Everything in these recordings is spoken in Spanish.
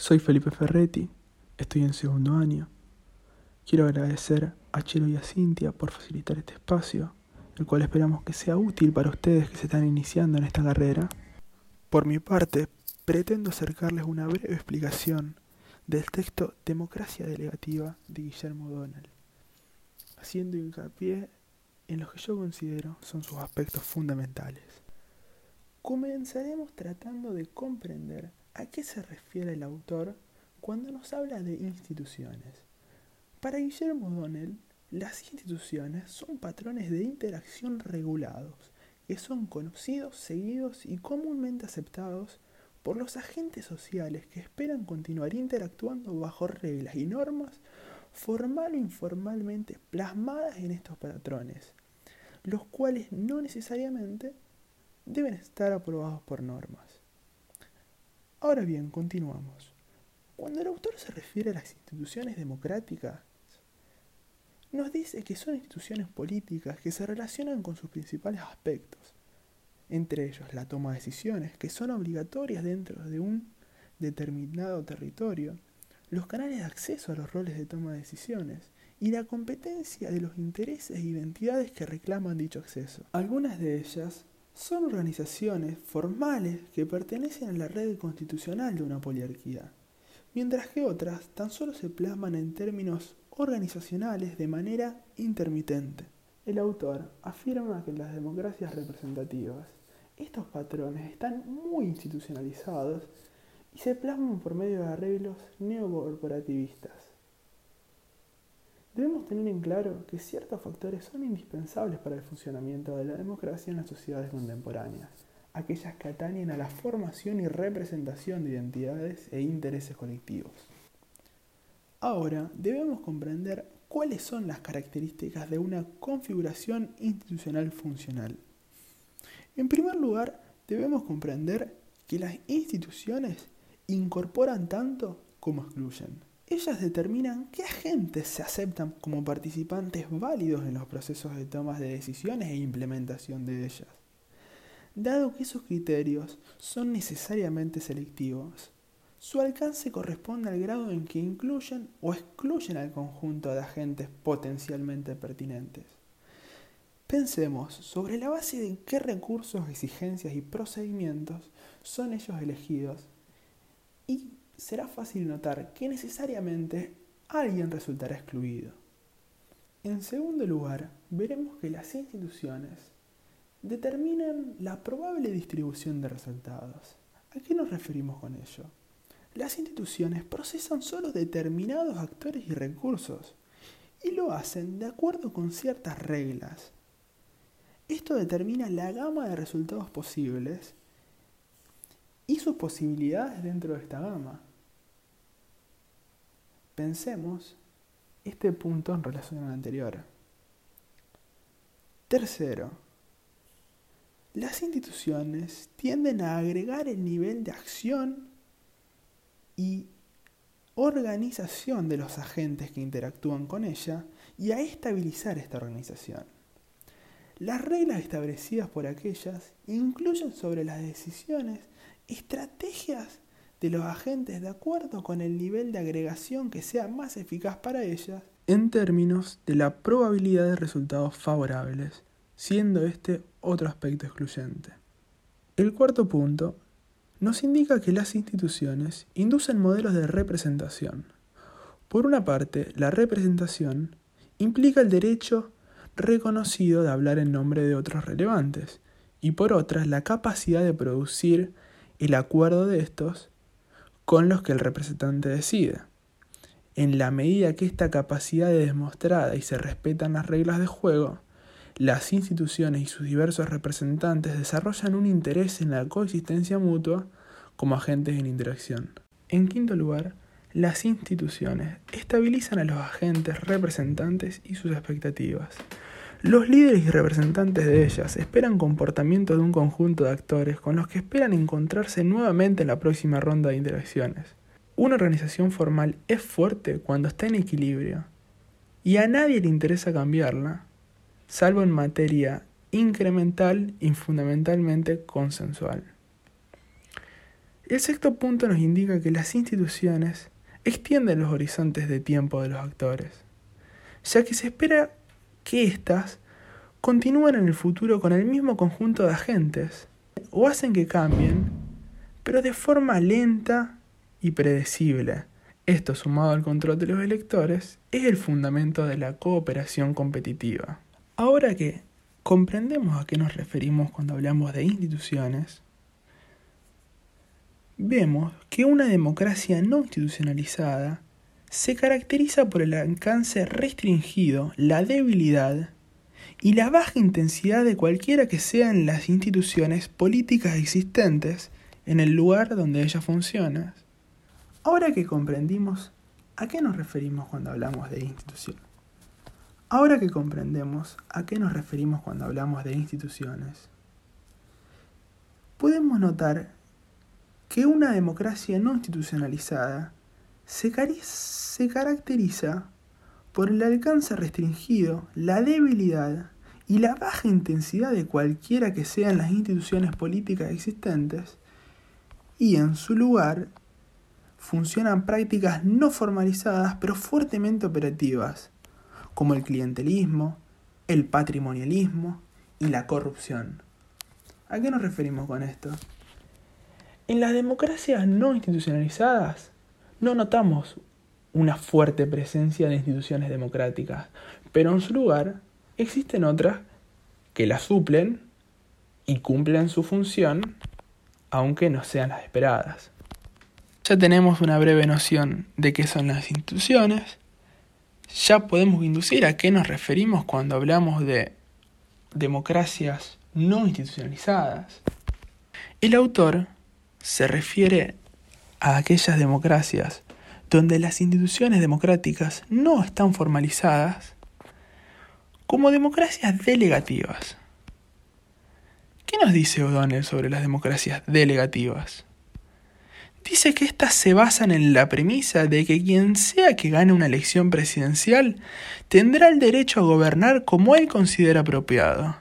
Soy Felipe Ferretti, estoy en segundo año. Quiero agradecer a Chelo y a Cintia por facilitar este espacio, el cual esperamos que sea útil para ustedes que se están iniciando en esta carrera. Por mi parte, pretendo acercarles una breve explicación del texto Democracia Delegativa de Guillermo Donald, haciendo hincapié en lo que yo considero son sus aspectos fundamentales. Comenzaremos tratando de comprender a qué se refiere el autor cuando nos habla de instituciones. Para Guillermo Donnell, las instituciones son patrones de interacción regulados, que son conocidos, seguidos y comúnmente aceptados por los agentes sociales que esperan continuar interactuando bajo reglas y normas formal o informalmente plasmadas en estos patrones, los cuales no necesariamente deben estar aprobados por normas. Ahora bien, continuamos. Cuando el autor se refiere a las instituciones democráticas, nos dice que son instituciones políticas que se relacionan con sus principales aspectos, entre ellos la toma de decisiones, que son obligatorias dentro de un determinado territorio, los canales de acceso a los roles de toma de decisiones y la competencia de los intereses e identidades que reclaman dicho acceso. Algunas de ellas son organizaciones formales que pertenecen a la red constitucional de una poliarquía, mientras que otras tan solo se plasman en términos organizacionales de manera intermitente. El autor afirma que en las democracias representativas estos patrones están muy institucionalizados y se plasman por medio de arreglos neocorporativistas. Debemos tener en claro que ciertos factores son indispensables para el funcionamiento de la democracia en las sociedades contemporáneas, aquellas que atañen a la formación y representación de identidades e intereses colectivos. Ahora debemos comprender cuáles son las características de una configuración institucional funcional. En primer lugar, debemos comprender que las instituciones incorporan tanto como excluyen. Ellas determinan qué agentes se aceptan como participantes válidos en los procesos de toma de decisiones e implementación de ellas. Dado que esos criterios son necesariamente selectivos, su alcance corresponde al grado en que incluyen o excluyen al conjunto de agentes potencialmente pertinentes. Pensemos sobre la base de qué recursos, exigencias y procedimientos son ellos elegidos y será fácil notar que necesariamente alguien resultará excluido. En segundo lugar, veremos que las instituciones determinan la probable distribución de resultados. ¿A qué nos referimos con ello? Las instituciones procesan solo determinados actores y recursos y lo hacen de acuerdo con ciertas reglas esto determina la gama de resultados posibles y sus posibilidades dentro de esta gama. Este punto en relación al anterior. Tercero, las instituciones tienden a agregar el nivel de acción y organización de los agentes que interactúan con ella y a estabilizar esta organización. Las reglas establecidas por aquellas incluyen sobre las decisiones estrategias de los agentes de acuerdo con el nivel de agregación que sea más eficaz para ellas en términos de la probabilidad de resultados favorables, siendo este otro aspecto excluyente. El cuarto punto nos indica que las instituciones inducen modelos de representación. Por una parte, la representación implica el derecho reconocido de hablar en nombre de otros relevantes, y por otra la capacidad de producir el acuerdo de estos con los que el representante decide. En la medida que esta capacidad es demostrada y se respetan las reglas de juego, las instituciones y sus diversos representantes desarrollan un interés en la coexistencia mutua como agentes en interacción. En quinto lugar, las instituciones estabilizan a los agentes representantes y sus expectativas. Los líderes y representantes de ellas esperan comportamiento de un conjunto de actores con los que esperan encontrarse nuevamente en la próxima ronda de interacciones. Una organización formal es fuerte cuando está en equilibrio y a nadie le interesa cambiarla, salvo en materia incremental y fundamentalmente consensual. El sexto punto nos indica que las instituciones extienden los horizontes de tiempo de los actores, ya que se espera que éstas continúen en el futuro con el mismo conjunto de agentes, o hacen que cambien, pero de forma lenta y predecible. Esto sumado al control de los electores es el fundamento de la cooperación competitiva. Ahora que comprendemos a qué nos referimos cuando hablamos de instituciones, vemos que una democracia no institucionalizada se caracteriza por el alcance restringido, la debilidad y la baja intensidad de cualquiera que sean las instituciones políticas existentes en el lugar donde ellas funcionan. Ahora que comprendimos a qué nos referimos cuando hablamos de institución, ahora que comprendemos a qué nos referimos cuando hablamos de instituciones, podemos notar que una democracia no institucionalizada se, caracteriza por el alcance restringido, la debilidad y la baja intensidad de cualquiera que sean las instituciones políticas existentes, y en su lugar funcionan prácticas no formalizadas pero fuertemente operativas, como el clientelismo, el patrimonialismo y la corrupción. ¿A qué nos referimos con esto? En las democracias no institucionalizadas no notamos una fuerte presencia de instituciones democráticas, pero en su lugar existen otras que las suplen y cumplen su función, aunque no sean las esperadas. Ya tenemos una breve noción de qué son las instituciones, ya podemos inducir a qué nos referimos cuando hablamos de democracias no institucionalizadas. El autor se refiere a aquellas democracias donde las instituciones democráticas no están formalizadas, como democracias delegativas. ¿Qué nos dice O'Donnell sobre las democracias delegativas? Dice que éstas se basan en la premisa de que quien sea que gane una elección presidencial tendrá el derecho a gobernar como él considera apropiado,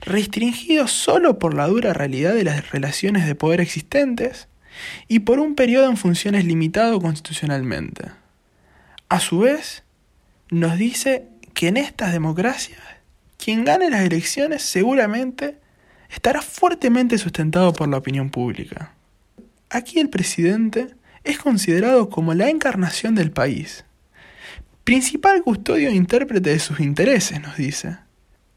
restringido solo por la dura realidad de las relaciones de poder existentes y por un periodo en funciones limitado constitucionalmente. A su vez, nos dice que en estas democracias, quien gane las elecciones seguramente estará fuertemente sustentado por la opinión pública. Aquí el presidente es considerado como la encarnación del país, principal custodio e intérprete de sus intereses, nos dice,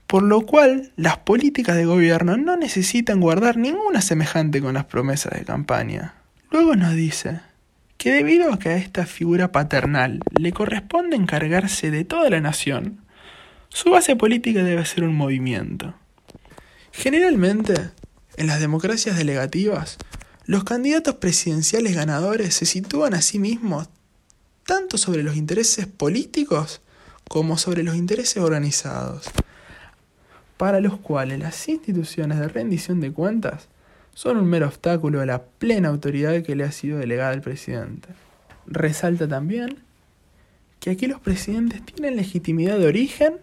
por lo cual las políticas de gobierno no necesitan guardar ninguna semejante con las promesas de campaña. Luego nos dice que debido a que a esta figura paternal le corresponde encargarse de toda la nación, su base política debe ser un movimiento. Generalmente, en las democracias delegativas, los candidatos presidenciales ganadores se sitúan a sí mismos tanto sobre los intereses políticos como sobre los intereses organizados, para los cuales las instituciones de rendición de cuentas son un mero obstáculo a la plena autoridad que le ha sido delegada al presidente. Resalta también que aquí los presidentes tienen legitimidad de origen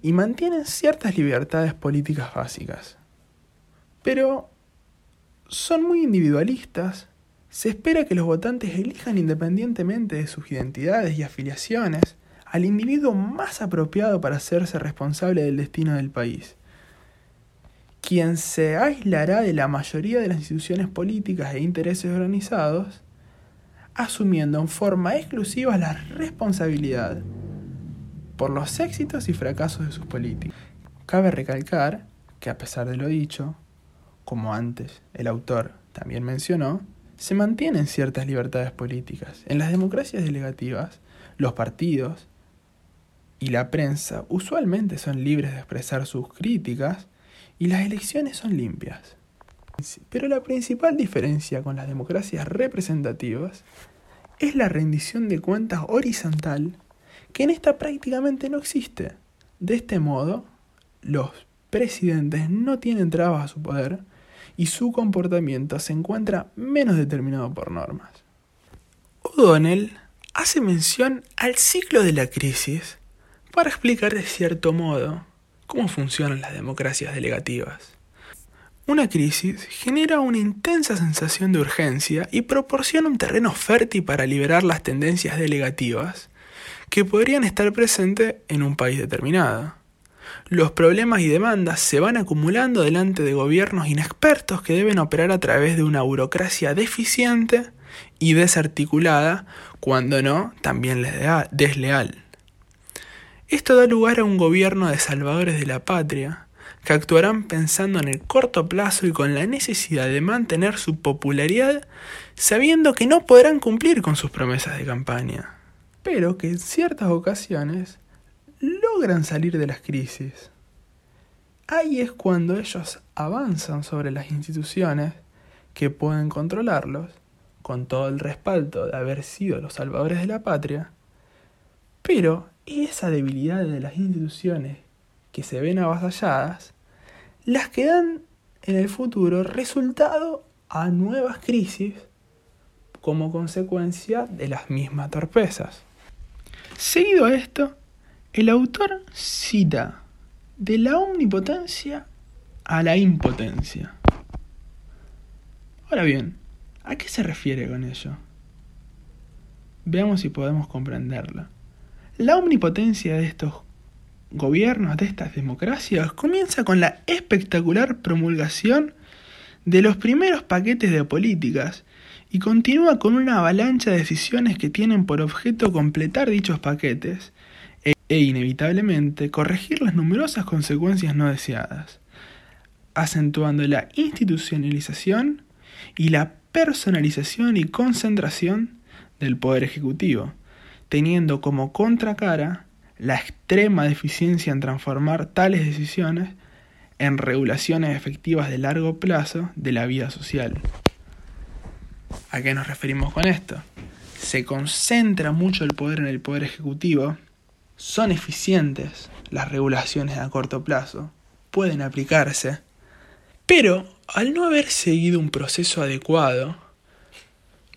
y mantienen ciertas libertades políticas básicas. Pero son muy individualistas. Se espera que los votantes elijan independientemente de sus identidades y afiliaciones al individuo más apropiado para hacerse responsable del destino del país quien se aislará de la mayoría de las instituciones políticas e intereses organizados, asumiendo en forma exclusiva la responsabilidad por los éxitos y fracasos de sus políticas. Cabe recalcar que a pesar de lo dicho, como antes el autor también mencionó, se mantienen ciertas libertades políticas. En las democracias delegativas, los partidos y la prensa usualmente son libres de expresar sus críticas y las elecciones son limpias. Pero la principal diferencia con las democracias representativas es la rendición de cuentas horizontal que en esta prácticamente no existe. De este modo, los presidentes no tienen trabas a su poder y su comportamiento se encuentra menos determinado por normas. O'Donnell hace mención al ciclo de la crisis para explicar de cierto modo cómo funcionan las democracias delegativas. una crisis genera una intensa sensación de urgencia y proporciona un terreno fértil para liberar las tendencias delegativas que podrían estar presentes en un país determinado. Los problemas y demandas se van acumulando delante de gobiernos inexpertos que deben operar a través de una burocracia deficiente y desarticulada, cuando no, también desleal. Esto da lugar a un gobierno de salvadores de la patria, que actuarán pensando en el corto plazo y con la necesidad de mantener su popularidad, sabiendo que no podrán cumplir con sus promesas de campaña, pero que en ciertas ocasiones logran salir de las crisis. Ahí es cuando ellos avanzan sobre las instituciones que pueden controlarlos, con todo el respaldo de haber sido los salvadores de la patria, pero esa debilidad de las instituciones que se ven avasalladas, las que dan en el futuro resultado a nuevas crisis como consecuencia de las mismas torpezas. Seguido a esto, el autor cita de la omnipotencia a la impotencia. Ahora bien, ¿a qué se refiere con ello? Veamos si podemos comprenderla. La omnipotencia de estos gobiernos, de estas democracias, comienza con la espectacular promulgación de los primeros paquetes de políticas y continúa con una avalancha de decisiones que tienen por objeto completar dichos paquetes e, e inevitablemente corregir las numerosas consecuencias no deseadas, acentuando la institucionalización y la personalización y concentración del poder ejecutivo teniendo como contracara la extrema deficiencia en transformar tales decisiones en regulaciones efectivas de largo plazo de la vida social. ¿A qué nos referimos con esto? Se concentra mucho el poder en el poder ejecutivo, son eficientes las regulaciones a corto plazo, pueden aplicarse, pero al no haber seguido un proceso adecuado,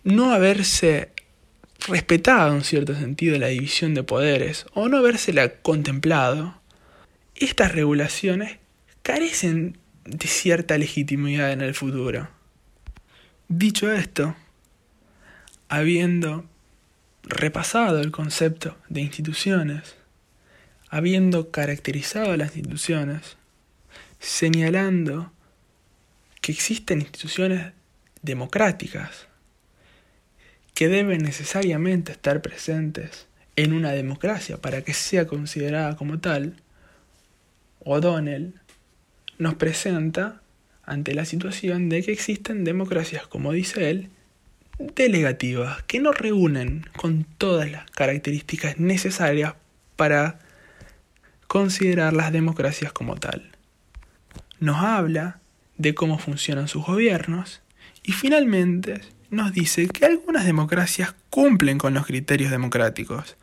no haberse respetado en cierto sentido la división de poderes o no habérsela contemplado, estas regulaciones carecen de cierta legitimidad en el futuro. Dicho esto, habiendo repasado el concepto de instituciones, habiendo caracterizado las instituciones, señalando que existen instituciones democráticas, que deben necesariamente estar presentes en una democracia para que sea considerada como tal, O'Donnell nos presenta ante la situación de que existen democracias, como dice él, delegativas, que no reúnen con todas las características necesarias para considerar las democracias como tal. Nos habla de cómo funcionan sus gobiernos y finalmente nos dice que algunas democracias cumplen con los criterios democráticos,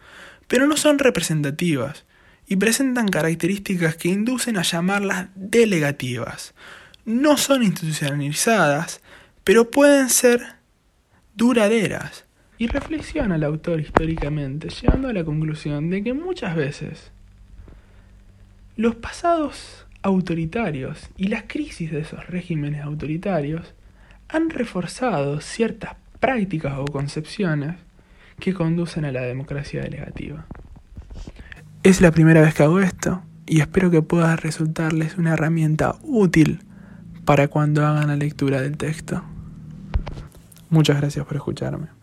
pero no son representativas y presentan características que inducen a llamarlas delegativas. No son institucionalizadas, pero pueden ser duraderas. Y reflexiona el autor históricamente, llegando a la conclusión de que muchas veces los pasados autoritarios y las crisis de esos regímenes autoritarios han reforzado ciertas prácticas o concepciones que conducen a la democracia delegativa. Es la primera vez que hago esto y espero que pueda resultarles una herramienta útil para cuando hagan la lectura del texto. Muchas gracias por escucharme.